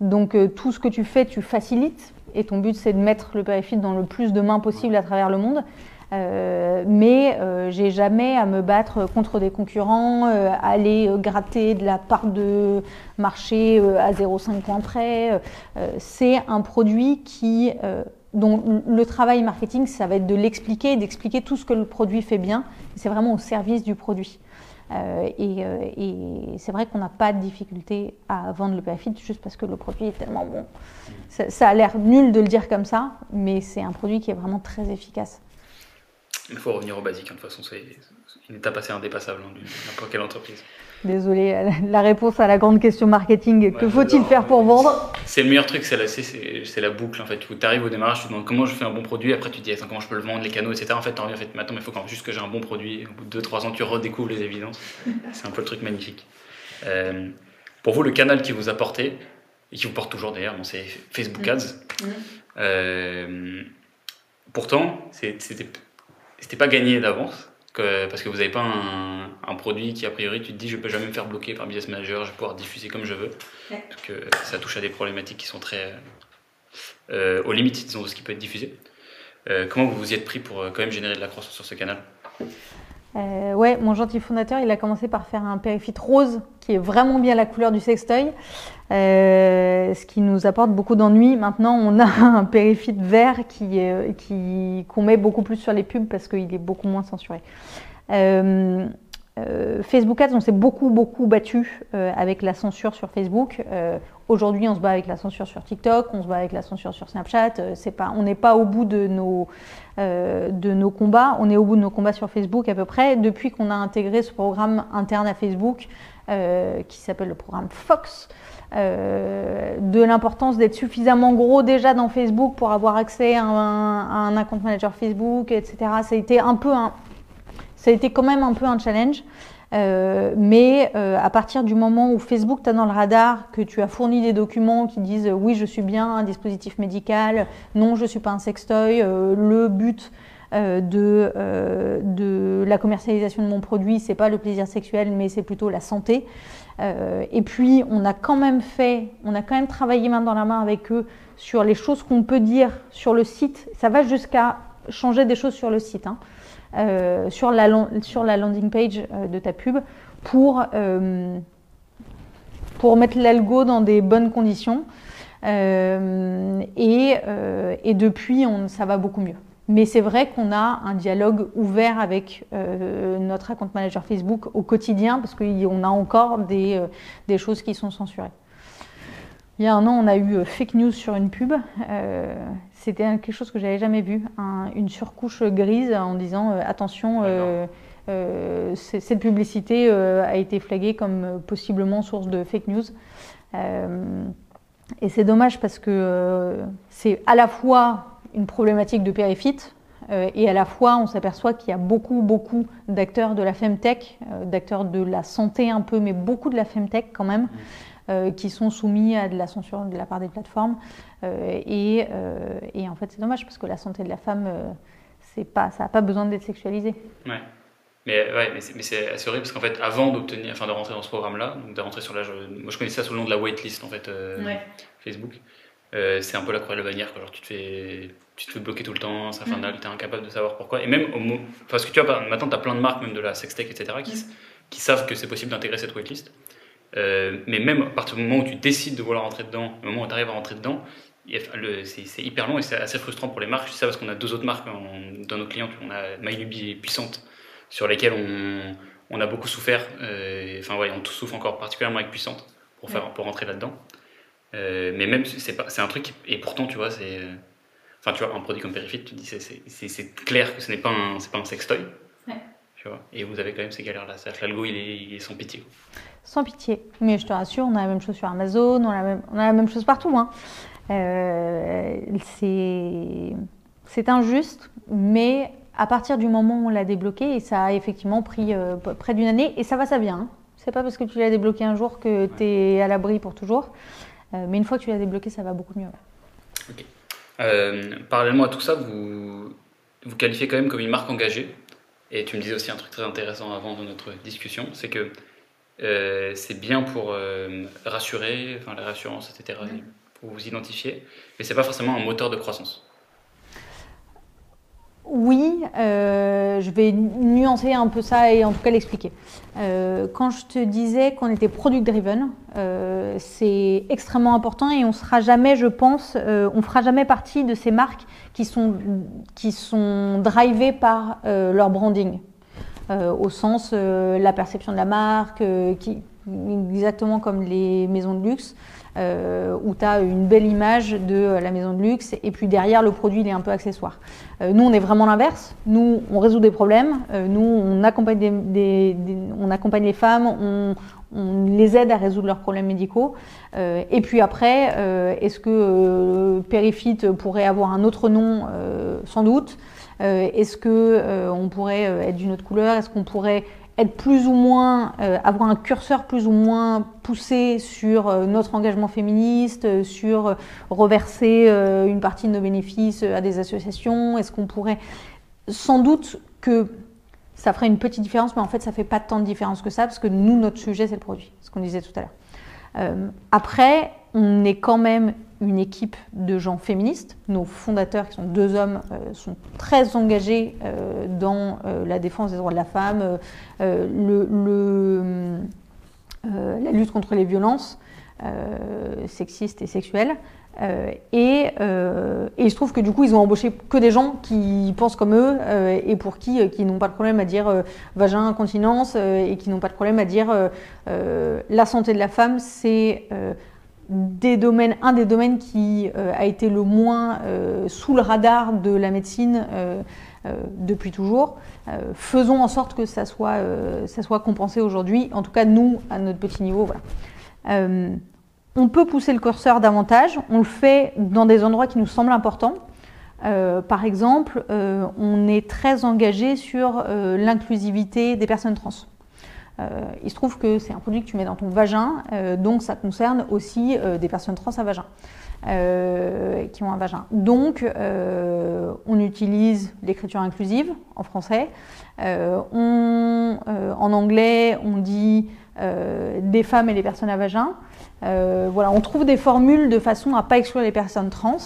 Donc euh, tout ce que tu fais, tu facilites. Et ton but, c'est de mettre le Perifit dans le plus de mains possible à travers le monde. mais j'ai jamais à me battre contre des concurrents, aller gratter de la part de marché à 0,5 points près. c'est un produit qui donc le travail marketing, ça va être de l'expliquer, d'expliquer tout ce que le produit fait bien. C'est vraiment au service du produit. Euh, euh, et, c'est vrai qu'on n'a pas de difficulté à vendre le PAFIT juste parce que le produit est tellement bon. Ça, a l'air nul de le dire comme ça, mais c'est un produit qui est vraiment très efficace. Il faut revenir au basique, hein. de toute façon, c'est une étape assez indépassable dans n'importe quelle entreprise. Désolé, la réponse à la grande question marketing, que faut-il faire pour vendre C'est le meilleur truc, c'est la, la, boucle en fait. Tu arrives au démarrage, tu te demandes comment je fais un bon produit, après tu te dis comment je peux le vendre, les canaux, etc. En fait, tu reviens en fait, maintenant, il faut quand juste que j'ai un bon produit. Au bout de 2-3 ans, tu redécouvres les évidences. c'est un peu le truc magnifique. Euh, pour vous, le canal qui vous a porté, et qui vous porte toujours d'ailleurs, bon, c'est Facebook Ads. Mm. Mm. Euh, pourtant, c'était pas gagné d'avance parce que vous n'avez pas un, produit qui, a priori, tu te dis, je ne peux jamais me faire bloquer par Business Manager, je vais pouvoir diffuser comme je veux. Parce que ça touche à des problématiques qui sont très euh, aux limites, disons, de ce qui peut être diffusé. Euh, comment vous vous y êtes pris pour euh, quand même générer de la croissance sur ce canal? Euh, ouais, mon gentil fondateur, il a commencé par faire un périphite rose qui est vraiment bien la couleur du sextoy, euh, ce qui nous apporte beaucoup d'ennuis. Maintenant, on a un périphite vert qui, qui qu'on met beaucoup plus sur les pubs parce qu'il est beaucoup moins censuré. Euh, euh, Facebook Ads, on s'est beaucoup, beaucoup battu euh, avec la censure sur Facebook. Euh, aujourd'hui, on se bat avec la censure sur TikTok, on se bat avec la censure sur Snapchat. c'est pas, on n'est pas au bout de nos, de nos combats, on est au bout de nos combats sur Facebook à peu près. Depuis qu'on a intégré ce programme interne à Facebook, qui s'appelle le programme Fox, de l'importance d'être suffisamment gros déjà dans Facebook pour avoir accès à un, à un account manager Facebook, etc. Ça a été ça a été quand même un peu un challenge. Euh, mais euh, à partir du moment où Facebook t'a dans le radar, que tu as fourni des documents qui disent oui je suis bien un dispositif médical, non je suis pas un sextoy, euh, le but de, de, la commercialisation de mon produit c'est pas le plaisir sexuel mais c'est plutôt la santé. et puis on a quand même fait, on a quand même travaillé main dans la main avec eux sur les choses qu'on peut dire sur le site. Ça va jusqu'à changer des choses sur le site. Hein. Euh, sur, la, landing page euh, de ta pub pour, euh, pour mettre l'algo dans des bonnes conditions. Et, depuis, ça va beaucoup mieux. Mais c'est vrai qu'on a un dialogue ouvert avec notre account manager Facebook au quotidien parce qu'on a encore des, choses qui sont censurées. Il y a un an, on a eu fake news sur une pub. C'était quelque chose que j'avais jamais vu, une surcouche grise en disant euh, attention, euh, euh, cette publicité a été flaguée comme possiblement source de fake news. et c'est dommage parce que c'est à la fois une problématique de périphite, et à la fois, on s'aperçoit qu'il y a beaucoup, beaucoup d'acteurs de la femtech, d'acteurs de la santé un peu, mais beaucoup de la femtech quand même, mmh. Qui sont soumis à de la censure de la part des plateformes. Euh, euh, et, en fait, c'est dommage parce que la santé de la femme, euh, c'est pas, ça n'a pas besoin d'être sexualisé. Ouais. Mais, ouais, mais c'est assez horrible parce qu'en fait, avant d'obtenir, enfin, de rentrer dans ce programme-là, donc de rentrer sur l'âge, moi je connais ça sous le nom de la waitlist en fait, Facebook. c'est un peu la croix de la bannière, genre tu te fais, tu te fais bloquer tout le temps, c'est infernal, mm. tu es incapable de savoir pourquoi. Et même, au, parce que tu vois, maintenant tu as plein de marques, même de la sextech, etc., qui, mm. qui savent que c'est possible d'intégrer cette waitlist. Mais même à partir du moment où tu décides de vouloir rentrer dedans, au moment où tu arrives à rentrer dedans, c'est hyper long et c'est assez frustrant pour les marques. Je sais ça parce qu'on a deux autres marques dans nos clients. On a MyNubi et Puissante, sur lesquelles on, on a beaucoup souffert. Euh, enfin, ouais, on souffre encore particulièrement avec Puissante pour, faire, pour rentrer là-dedans. Euh, mais même, c'est un truc, et pourtant, tu vois, c'est. Enfin, tu vois, un produit comme Perifit, tu dis, c'est clair que ce n'est pas, un, pas un sextoy. Tu vois, et vous avez quand même ces galères-là. L'algo, il est, il est sans pitié. Sans pitié. Mais je te rassure, on a la même chose sur Amazon, on a la même, on a la même chose partout. Hein. Euh, c'est injuste, mais à partir du moment où on l'a débloqué, et ça a effectivement pris euh, près d'une année, et ça va, ça vient. Hein. C'est pas parce que tu l'as débloqué un jour que tu es à l'abri pour toujours. Euh, mais une fois que tu l'as débloqué, ça va beaucoup mieux. parallèlement à tout ça, vous vous qualifiez quand même comme une marque engagée. Et tu me disais aussi un truc très intéressant avant de notre discussion, c'est que c'est bien pour rassurer, enfin la rassurance, etc vous identifiez, mais ce n'est pas forcément un moteur de croissance. Oui, euh, je vais nuancer un peu ça et en tout cas l'expliquer. Euh, quand je te disais qu'on était product driven, euh, c'est extrêmement important et on sera jamais, je pense, on fera jamais partie de ces marques qui sont qui sont drivées par leur branding, au sens la perception de la marque, qui exactement comme les maisons de luxe. Euh, où tu as une belle image de la maison de luxe et puis derrière le produit il est un peu accessoire. Euh, nous on est vraiment l'inverse, nous on résout des problèmes, euh, nous on accompagne, les femmes, on, on, les aide à résoudre leurs problèmes médicaux. et puis après, est-ce que Perifit pourrait avoir un autre nom Sans doute? Est-ce que on pourrait être d'une autre couleur? Est-ce qu'on pourrait être plus ou moins, euh, avoir un curseur plus ou moins poussé sur euh, notre engagement féministe, euh, sur reverser une partie de nos bénéfices à des associations Est-ce qu'on pourrait, sans doute que ça ferait une petite différence, mais en fait ça fait pas tant de différence que ça, parce que nous, notre sujet, c'est le produit, ce qu'on disait tout à l'heure. après, on est quand même une équipe de gens féministes. Nos fondateurs, qui sont deux hommes, euh, sont très engagés euh, dans euh, la défense des droits de la femme, le, la lutte contre les violences sexistes et sexuelles. Et, il se trouve que du coup, ils ont embauché que des gens qui pensent comme eux et pour qui, qui n'ont pas de problème à dire vagin, continence et qui n'ont pas de problème à dire la santé de la femme, c'est un des domaines qui euh, a été le moins euh, sous le radar de la médecine euh, depuis toujours. faisons en sorte que ça soit, compensé aujourd'hui, en tout cas nous, à notre petit niveau. On peut pousser le curseur davantage, on le fait dans des endroits qui nous semblent importants. par exemple, on est très engagé sur l'inclusivité des personnes trans. Euh, il se trouve que c'est un produit que tu mets dans ton vagin, euh, donc ça concerne aussi euh, des personnes trans à vagin. qui ont un vagin. Donc, on utilise l'écriture inclusive en français. En anglais, on dit des femmes et les personnes à vagin. voilà, on trouve des formules de façon à pas exclure les personnes trans.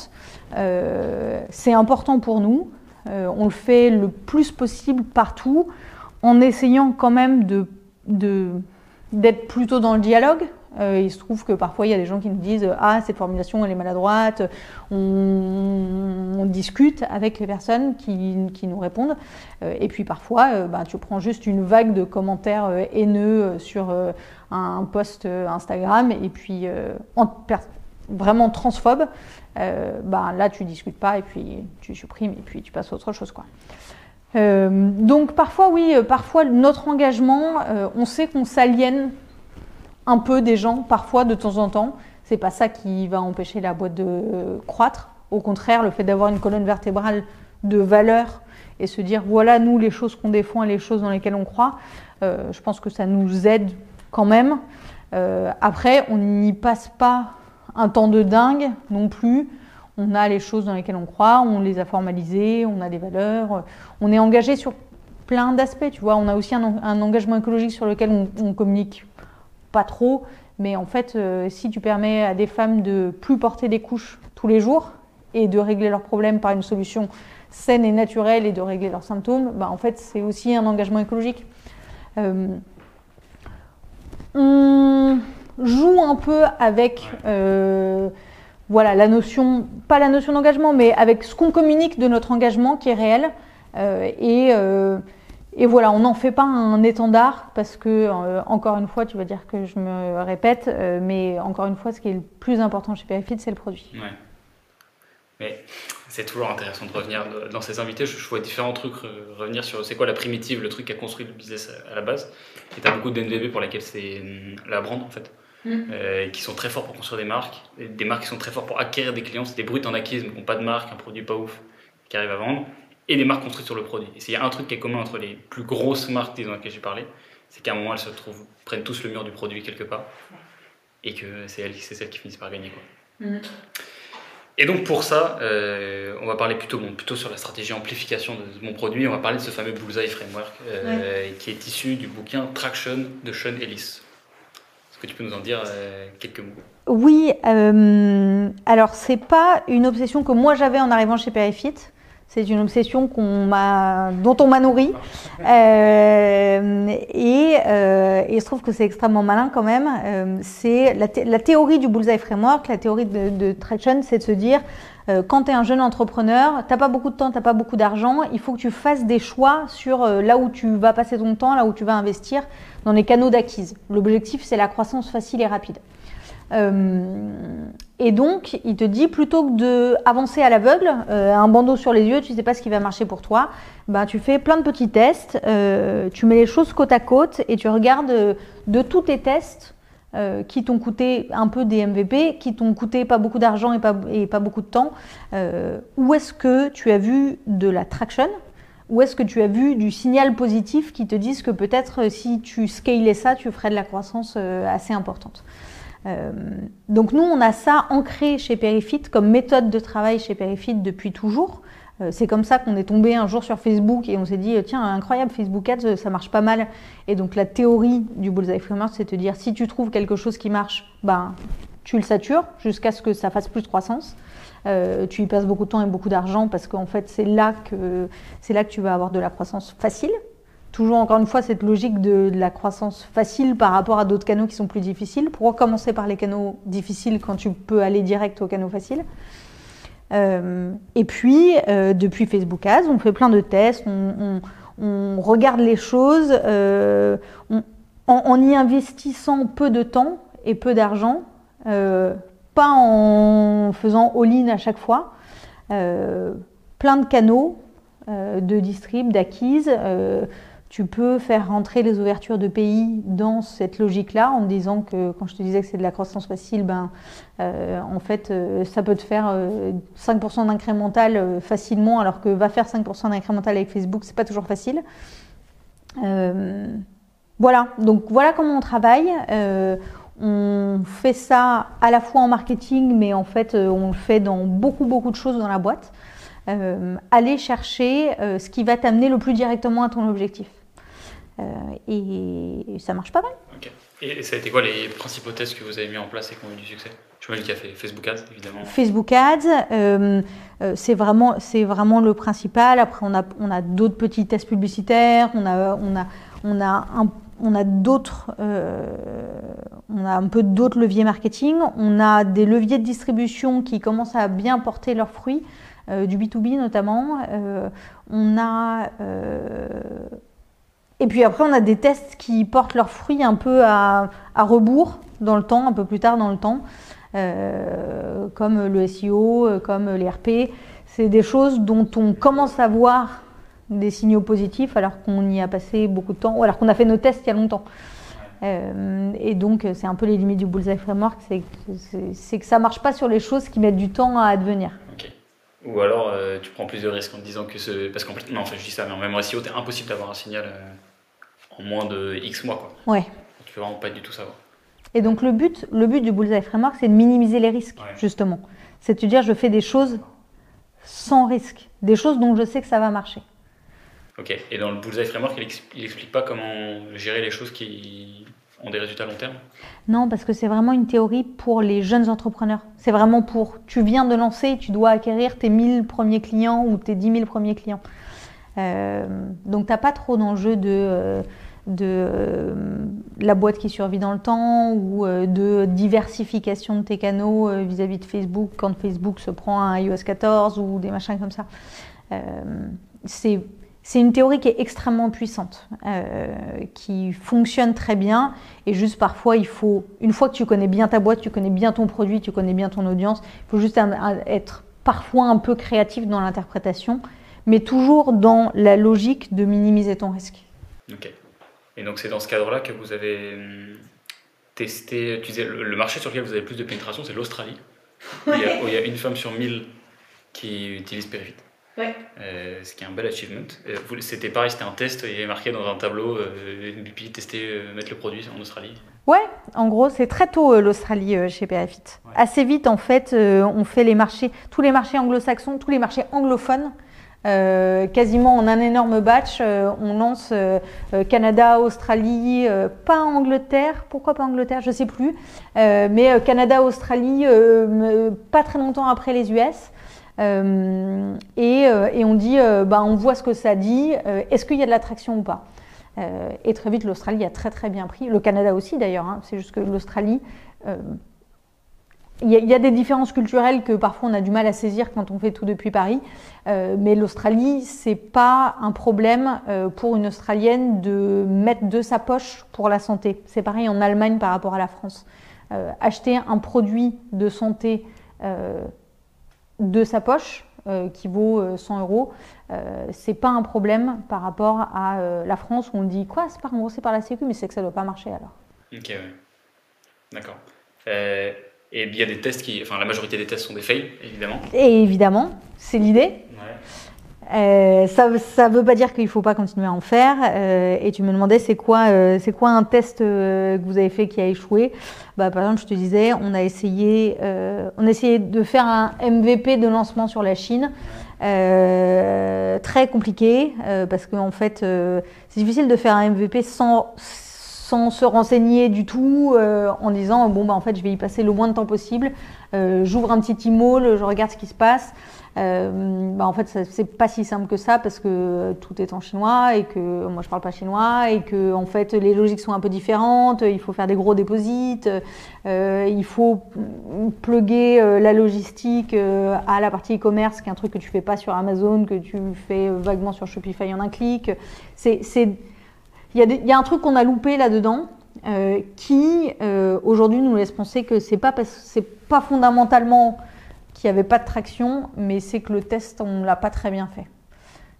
c'est important pour nous. on le fait le plus possible partout, en essayant quand même de d'être plutôt dans le dialogue. Euh, il se trouve que parfois il y a des gens qui nous disent Ah, cette formulation elle est maladroite. On, discute avec les personnes qui, qui nous répondent. Euh, et puis parfois, euh, bah, tu prends juste une vague de commentaires haineux sur un post Instagram et puis vraiment transphobe. bah, là, tu discutes pas et puis tu supprimes et puis tu passes à autre chose. Quoi. Euh, donc parfois, oui, euh, parfois notre engagement, euh, on sait qu'on s'aliène un peu des gens, parfois de temps en temps. C'est pas ça qui va empêcher la boîte de croître. Au contraire, le fait d'avoir une colonne vertébrale de valeur et se dire voilà nous les choses qu'on défend et les choses dans lesquelles on croit, je pense que ça nous aide quand même. après, on n'y passe pas un temps de dingue non plus on a les choses dans lesquelles on croit, on les a formalisées, on a des valeurs, on est engagé sur plein d'aspects, tu vois. On a aussi un, engagement écologique sur lequel on, communique pas trop, mais en fait, euh, si tu permets à des femmes de plus porter des couches tous les jours et de régler leurs problèmes par une solution saine et naturelle et de régler leurs symptômes, bah, en fait, c'est aussi un engagement écologique. Euh, on joue un peu avec euh, voilà, la notion, pas la notion d'engagement, mais avec ce qu'on communique de notre engagement qui est réel. et, et voilà, on n'en fait pas un étendard parce que, encore une fois, tu vas dire que je me répète, mais encore une fois, ce qui est le plus important chez Perifit, c'est le produit. Ouais. Mais c'est toujours intéressant de revenir dans ces invités. Je, vois différents trucs revenir sur c'est quoi la primitive, le truc qui a construit le business à, la base. Et tu as beaucoup de NVB pour lesquels c'est hum, la brand en fait. Mm. Euh, qui sont très forts pour construire des marques, des marques qui sont très forts pour acquérir des clients, c'est des brutes en acquise mais qui n'ont pas de marque, un produit pas ouf, qui arrivent à vendre, et des marques construites sur le produit. Et s'il y a un truc qui est commun entre les plus grosses marques disons, lesquelles j'ai parlé, c'est qu'à un moment elles se trouvent, prennent tous le mur du produit quelque part, et que c'est elles, c'est celles qui finissent par gagner. Quoi. Mm. Et donc pour ça, euh, on va parler plutôt, bon, plutôt sur la stratégie amplification de, mon produit. On va parler de ce fameux Bullseye Framework euh, qui est issu du bouquin Traction de Sean Ellis. Est-ce que tu peux nous en dire euh, quelques mots? Oui, alors c'est pas une obsession que moi j'avais en arrivant chez Perifit. C'est une obsession dont on m'a nourri. Euh, et, euh, et, je trouve que c'est extrêmement malin quand même. Euh, c'est la, la, théorie du Bullseye Framework, la théorie de, de Traction, c'est de se dire euh, quand tu es un jeune entrepreneur, tu pas beaucoup de temps, tu pas beaucoup d'argent, il faut que tu fasses des choix sur euh, là où tu vas passer ton temps, là où tu vas investir dans les canaux d'acquise. L'objectif, c'est la croissance facile et rapide. Euh, et donc, il te dit plutôt que de avancer à l'aveugle, un bandeau sur les yeux, tu ne sais pas ce qui va marcher pour toi, ben, tu fais plein de petits tests, tu mets les choses côte à côte et tu regardes de tous tes tests qui t'ont coûté un peu des MVP, qui t'ont coûté pas beaucoup d'argent et pas, et pas beaucoup de temps, où est-ce que tu as vu de la traction? Où est-ce que tu as vu du signal positif qui te disent que peut-être si tu scalais ça, tu ferais de la croissance assez importante? Euh, donc nous, on a ça ancré chez Perifit comme méthode de travail chez Perifit depuis toujours. Euh, c'est comme ça qu'on est tombé un jour sur Facebook et on s'est dit tiens incroyable Facebook Ads ça marche pas mal. Et donc la théorie du Bullseye Framework c'est de dire si tu trouves quelque chose qui marche ben tu le satures jusqu'à ce que ça fasse plus de croissance. Euh, tu y passes beaucoup de temps et beaucoup d'argent parce qu'en fait c'est là que c'est là que tu vas avoir de la croissance facile. Toujours encore une fois cette logique de, la croissance facile par rapport à d'autres canaux qui sont plus difficiles. Pourquoi commencer par les canaux difficiles quand tu peux aller direct aux canaux faciles euh, Et puis, euh, depuis Facebook Ads, on fait plein de tests, on, regarde les choses euh, en, y investissant peu de temps et peu d'argent, pas en faisant all-in à chaque fois. plein de canaux de distrib, d'acquise tu peux faire rentrer les ouvertures de pays dans cette logique-là en disant que quand je te disais que c'est de la croissance facile, ben, euh, en fait, euh, ça peut te faire 5% euh, d'incrémental facilement, alors que va faire 5% d'incrémental avec Facebook, c'est pas toujours facile. voilà, donc voilà comment on travaille. on fait ça à la fois en marketing, mais en fait, on le fait dans beaucoup, beaucoup de choses dans la boîte. aller chercher ce qui va t'amener le plus directement à ton objectif. Euh, et, ça marche pas mal. Et ça a été quoi les principaux tests que vous avez mis en place et qui ont eu du succès? Je me qu'il y a fait Facebook Ads, évidemment. Facebook Ads, euh, euh, c'est vraiment, vraiment le principal. Après, on a, on a d'autres petits tests publicitaires, on a, on a, on a un on a d'autres, on a un peu d'autres leviers marketing. On a des leviers de distribution qui commencent à bien porter leurs fruits, du B2B notamment. on a et puis après, on a des tests qui portent leurs fruits un peu à, rebours dans le temps, un peu plus tard dans le temps, euh, comme le SEO, euh, comme les RP. C'est des choses dont on commence à voir des signaux positifs alors qu'on y a passé beaucoup de temps, ou alors qu'on a fait nos tests il y a longtemps. Euh, et donc, c'est un peu les limites du Bullseye Framework, c'est que ça marche pas sur les choses qui mettent du temps à advenir. Ou alors, tu prends plus de risques en te disant que ce... Parce qu'en fait, non, je dis ça, mais en même SEO, c'est impossible d'avoir un signal en moins de X mois. Quoi. Ouais. Tu peux vraiment pas du tout savoir. Et donc le but, le but du Bullseye Framework, c'est de minimiser les risques, justement. C'est de dire, je fais des choses sans risque, des choses dont je sais que ça va marcher. Ok, et dans le Bullseye Framework, il, explique pas comment gérer les choses qui ont des résultats à long terme? Non, parce que c'est vraiment une théorie pour les jeunes entrepreneurs. C'est vraiment pour, tu viens de lancer, tu dois acquérir tes 1000 premiers clients ou tes 10 000 premiers clients. Euh, donc, tu n'as pas trop d'enjeux de, euh, de euh, la boîte qui survit dans le temps ou euh, de diversification de tes canaux euh, vis-à-vis de Facebook quand Facebook se prend un iOS 14 ou des machins comme ça. c'est c'est une théorie qui est extrêmement puissante, qui fonctionne très bien. Et juste parfois, il faut, une fois que tu connais bien ta boîte, tu connais bien ton produit, tu connais bien ton audience, il faut juste être parfois un peu créatif dans l'interprétation, mais toujours dans la logique de minimiser ton risque. Ok. Et donc c'est dans ce cadre-là que vous avez hum, testé, tu disais, le marché sur lequel vous avez plus de pénétration, c'est l'Australie, où, il y a une femme sur mille qui utilise Perifit. Ouais. Euh, ce qui est un bel achievement. Euh, c'était pareil, c'était un test, il y avait marqué dans un tableau, euh, puis tester, euh, mettre le produit en Australie. Ouais, en gros, c'est très tôt l'Australie chez Perifit. Assez vite, en fait, on fait les marchés, tous les marchés anglo-saxons, tous les marchés anglophones euh, quasiment en un énorme batch, euh, on lance euh, Canada, Australie, pas Angleterre, pourquoi pas Angleterre, je sais plus, mais Canada, Australie, pas très longtemps après les US. Et, on dit, bah, on voit ce que ça dit, est-ce qu'il y a de l'attraction ou pas? Et très vite, l'Australie a très très bien pris, le Canada aussi d'ailleurs, hein. c'est juste que l'Australie il y, a des différences culturelles que parfois on a du mal à saisir quand on fait tout depuis Paris, euh, mais l'Australie, c'est pas un problème euh, pour une Australienne de mettre de sa poche pour la santé. C'est pareil en Allemagne par rapport à la France. Euh, acheter un produit de santé de sa poche qui vaut 100 euros, c'est pas un problème par rapport à la France où on dit quoi, c'est pas remboursé par la Sécu, mais c'est que ça doit pas marcher alors. Ok, ouais. D'accord. Et il y a des tests qui. Enfin, la majorité des tests sont des fails, évidemment. Et évidemment, c'est l'idée. Euh, ça ne veut pas dire qu'il ne faut pas continuer à en faire. Euh, et tu me demandais, c'est quoi, euh, c'est quoi un test que vous avez fait qui a échoué? Bah, Par exemple, je te disais, on a, essayé, on a essayé de faire un MVP de lancement sur la Chine. très compliqué, parce qu'en en fait, c'est difficile de faire un MVP sans sans se renseigner du tout, euh, en disant bon bah en fait je vais y passer le moins de temps possible. Euh, j'ouvre un petit email, je regarde ce qui se passe. Euh, bah en fait c'est pas si simple que ça parce que tout est en chinois et que moi je parle pas chinois et que en fait les logiques sont un peu différentes. Il faut faire des gros déposits, il faut plugger la logistique à la partie e-commerce, qui est un truc que tu fais pas sur Amazon, que tu fais vaguement sur Shopify en un clic. C'est il y, a un truc qu'on a loupé là-dedans euh, qui, euh, aujourd'hui, nous laisse penser que c'est pas, pas fondamentalement qu'il n'y avait pas de traction, mais c'est que le test, on ne l'a pas très bien fait.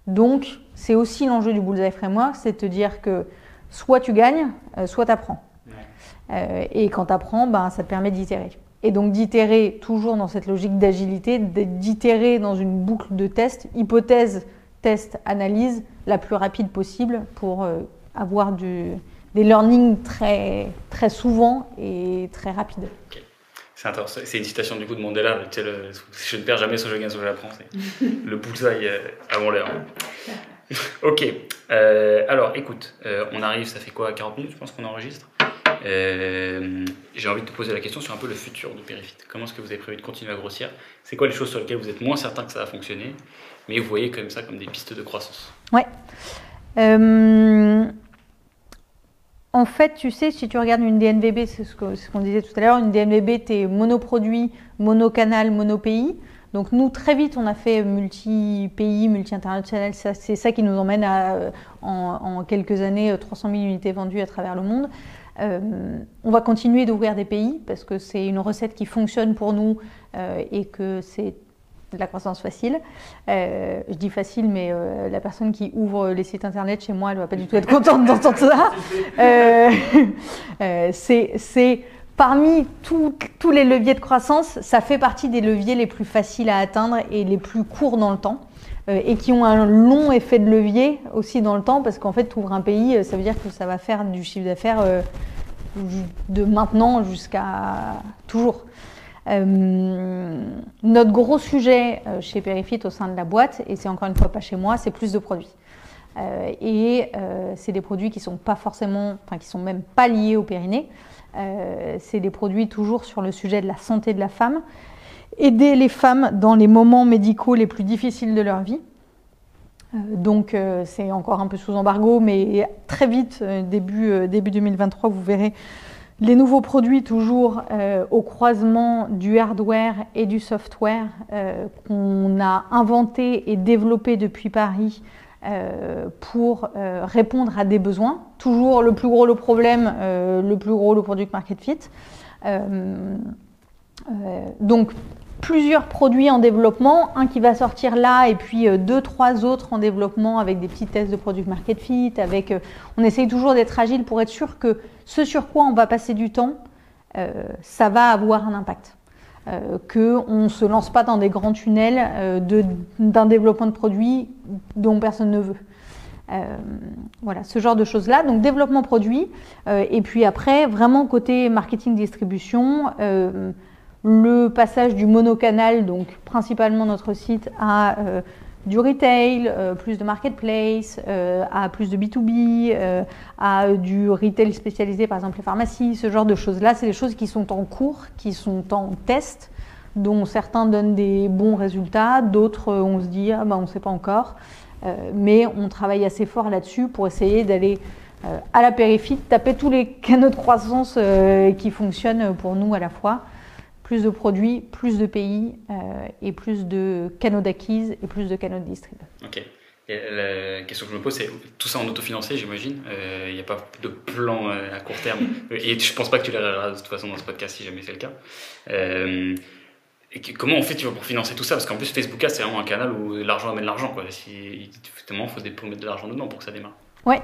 Donc, c'est aussi l'enjeu du Bullseye Framework, c'est de te dire que soit tu gagnes, euh, soit tu apprends. et quand tu apprends, ben, ça te permet d'itérer. Et donc d'itérer toujours dans cette logique d'agilité, d'itérer dans une boucle de test, hypothèse, test, analyse, la plus rapide possible pour avoir du, des learnings très, très souvent et très rapides. C'est une citation du coup de Mandela, le, je ne perds jamais ce je gagne, l'apprends, c'est le bullseye euh, avant l'heure. ok, euh, alors écoute, euh, on arrive, ça fait quoi, 40 minutes je pense qu'on enregistre J'ai envie de te poser la question sur un peu le futur de Perifit. Comment est-ce que vous avez prévu de continuer à grossir? C'est quoi les choses sur lesquelles vous êtes moins certain que ça va fonctionner, mais vous voyez comme ça comme des pistes de croissance Ouais. En fait, tu sais, si tu regardes une DNVB, c'est ce qu'on disait tout à l'heure, une DNVB, tu es monoproduit, monocanal, monopays. Donc nous, très vite, on a fait multi-pays, multi-international. C'est ça qui nous emmène à, en, quelques années, 300 000 unités vendues à travers le monde. Euh, on va continuer d'ouvrir des pays parce que c'est une recette qui fonctionne pour nous euh, et que c'est de la croissance facile. Euh, je dis facile, mais euh, la personne qui ouvre les sites internet chez moi, elle ne va pas du tout être contente d'entendre ça. Euh, c'est parmi tous les leviers de croissance, ça fait partie des leviers les plus faciles à atteindre et les plus courts dans le temps. Et qui ont un long effet de levier aussi dans le temps, parce qu'en fait, tu ouvres un pays, ça veut dire que ça va faire du chiffre d'affaires de maintenant jusqu'à toujours. Euh, notre gros sujet euh, chez Perifit au sein de la boîte, et c'est encore une fois pas chez moi, c'est plus de produits. Euh, et c'est des produits qui sont pas forcément, enfin qui sont même pas liés au périnée. c'est des produits toujours sur le sujet de la santé de la femme, aider les femmes dans les moments médicaux les plus difficiles de leur vie. donc c'est encore un peu sous embargo, mais très vite, début, début 2023, vous verrez les nouveaux produits toujours au croisement du hardware et du software qu'on a inventé et développé depuis Paris euh, pour euh, répondre à des besoins. Toujours le plus gros le problème, euh, le plus gros le product market fit. donc plusieurs produits en développement, un qui va sortir là et puis deux, trois autres en développement avec des petits tests de product market fit. Avec, on essaye toujours d'être agile pour être sûr que ce sur quoi on va passer du temps, ça va avoir un impact. Euh, qu'on ne se lance pas dans des grands tunnels euh, d'un développement de produits dont personne ne veut. Euh, voilà, ce genre de choses-là. Donc développement produit. et puis après, vraiment côté marketing distribution, le passage du monocanal, donc principalement notre site, à du retail, euh, plus de marketplace, euh, à plus de B2B, euh, à du retail spécialisé, par exemple les pharmacies, ce genre de choses-là, c'est des choses qui sont en cours, qui sont en test, dont certains donnent des bons résultats, d'autres on se dit ah ben, on ne sait pas encore, mais on travaille assez fort là-dessus pour essayer d'aller à la périphérie, taper tous les canaux de croissance qui fonctionnent pour nous à la fois plus de produits, plus de pays euh, et plus de canaux d'acquise et plus de canaux de distrib. Ok. Et la question que je me pose, c'est tout ça en autofinancé, j'imagine. Il euh, n'y a pas de plan euh, à court terme. et je ne pense pas que tu l'auras de toute façon dans ce podcast si jamais c'est le cas. et comment on fait tu vois, pour financer tout ça? Parce qu'en plus, Facebook, c'est vraiment un canal où l'argent amène l'argent. Si, il faut mettre de l'argent dedans pour que ça démarre. Ouais.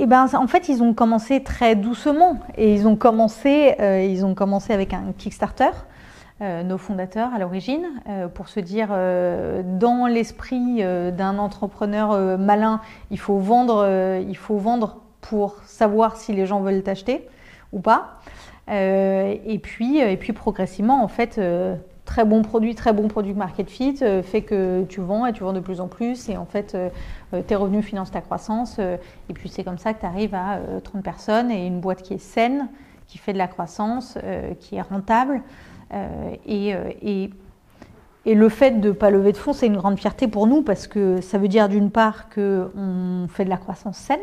Eh ben, en fait, ils ont commencé très doucement et ils ont commencé, euh, ils ont commencé avec un Kickstarter, euh, nos fondateurs à l'origine, euh, pour se dire dans l'esprit d'un entrepreneur malin, il faut vendre, il faut vendre pour savoir si les gens veulent t'acheter ou pas. et puis, et puis progressivement, en fait très bon produit, très bon produit market fit euh, fait que tu vends et tu vends de plus en plus. Et en fait euh, euh, tes revenus financent ta croissance et puis c'est comme ça que tu arrives à 30 personnes et une boîte qui est saine, qui fait de la croissance, qui est rentable et, et, et, le fait de ne pas lever de fonds, c'est une grande fierté pour nous parce que ça veut dire d'une part qu'on fait de la croissance saine,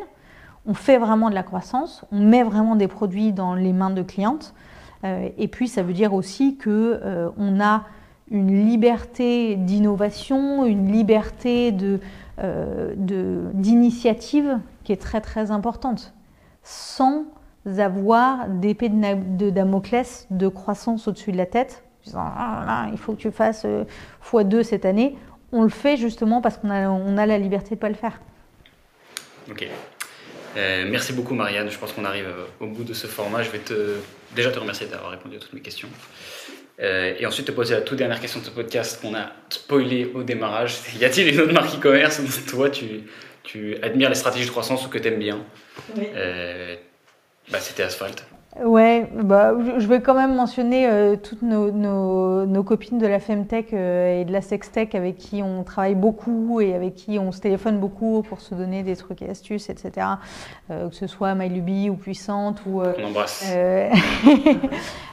on fait vraiment de la croissance, on met vraiment des produits dans les mains de clientes et puis ça veut dire aussi que euh, a une liberté d'innovation, une liberté euh, d'initiative qui est très très importante, sans avoir d'épée de Damoclès de croissance au-dessus de la tête, disant ah, il faut que tu fasses x2 cette année. On le fait justement parce qu'on a, on a la liberté de ne pas le faire. Ok. merci beaucoup Marianne, je pense qu'on arrive au bout de ce format. Je vais te déjà te remercier d'avoir répondu à toutes mes questions. Euh, et ensuite te poser la toute dernière question de ce podcast qu'on a spoilé au démarrage. Y a-t-il une autre marque e-commerce où toi tu, tu admires les stratégies de croissance ou que tu aimes bien? Oui. euh, bah, C'était Asphalt. Ouais, bah, je vais quand même mentionner euh, toutes nos, nos, nos, copines de la Femtech euh, et de la Sextech avec qui on travaille beaucoup et avec qui on se téléphone beaucoup pour se donner des trucs et astuces, etc. Euh, que ce soit MyLuby ou Puissante ou. on embrasse.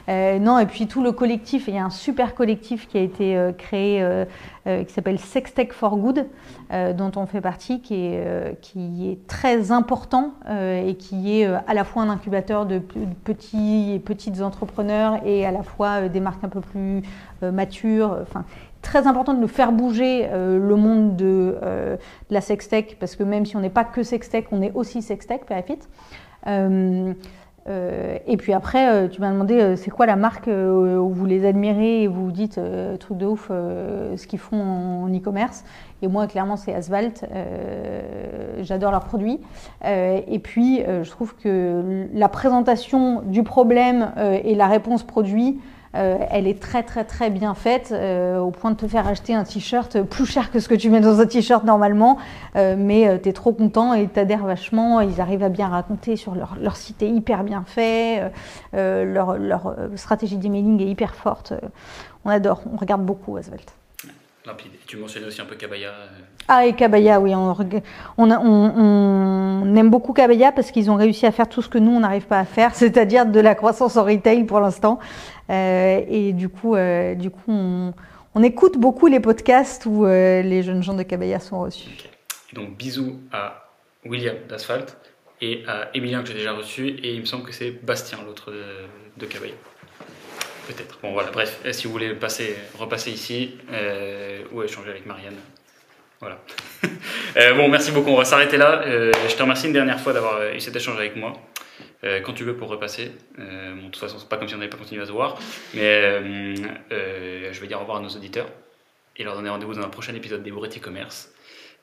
non, et puis tout le collectif, il y a un super collectif qui a été créé qui s'appelle Sextech for Good, dont on fait partie, qui est, qui est très important et qui est à la fois un incubateur de, de petits et petites entrepreneurs et à la fois euh, des marques un peu plus euh, matures. Enfin, très important de nous faire bouger euh, le monde de, la sextech parce que même si on n'est pas que sextech, on est aussi sextech, Perifit. Euh, et puis après, tu m'as demandé c'est quoi la marque où vous les admirez et vous vous dites truc de ouf ce qu'ils font en e-commerce. Et moi, clairement, c'est Asphalt. Euh, j'adore leurs produits. Euh, et puis, euh, je trouve que la présentation du problème et la réponse produit, elle est très très très bien faite au point de te faire acheter un t-shirt plus cher que ce que tu mets dans un t-shirt normalement, mais tu es trop content et t'adhères vachement. Ils arrivent à bien raconter sur leur, leur site est hyper bien fait, leur, leur stratégie d'emailing est hyper forte. on adore, on regarde beaucoup Asphalt. Limpide. Et tu mentionnais aussi un peu Cabaya. Euh. Ah, et Cabaya, oui. On, on, on, aime beaucoup Cabaya parce qu'ils ont réussi à faire tout ce que nous, on n'arrive pas à faire, c'est-à-dire de la croissance en retail pour l'instant. Euh, et du coup, euh, du coup on, écoute beaucoup les podcasts où euh, les jeunes gens de Cabaya sont reçus. Donc bisous à William d'Asphalt et à Emilien que j'ai déjà reçu et il me semble que c'est Bastien l'autre de, de Cabaya. Peut-être. Bon voilà, bref, si vous voulez passer, repasser ici ou échanger avec Marianne. Voilà. Bon, merci beaucoup, on va s'arrêter là. Je te remercie une dernière fois d'avoir eu cet échange avec moi. Quand tu veux pour repasser. bon, de toute façon, c'est pas comme si on n'avait pas continué à se voir. Mais je vais dire au revoir à nos auditeurs et leur donner rendez-vous dans un prochain épisode des Bourretti Commerce.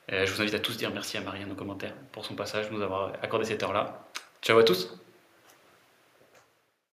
je vous invite à tous dire merci à Marianne en commentaire pour son passage, nous avoir accordé cette heure-là. Ciao à tous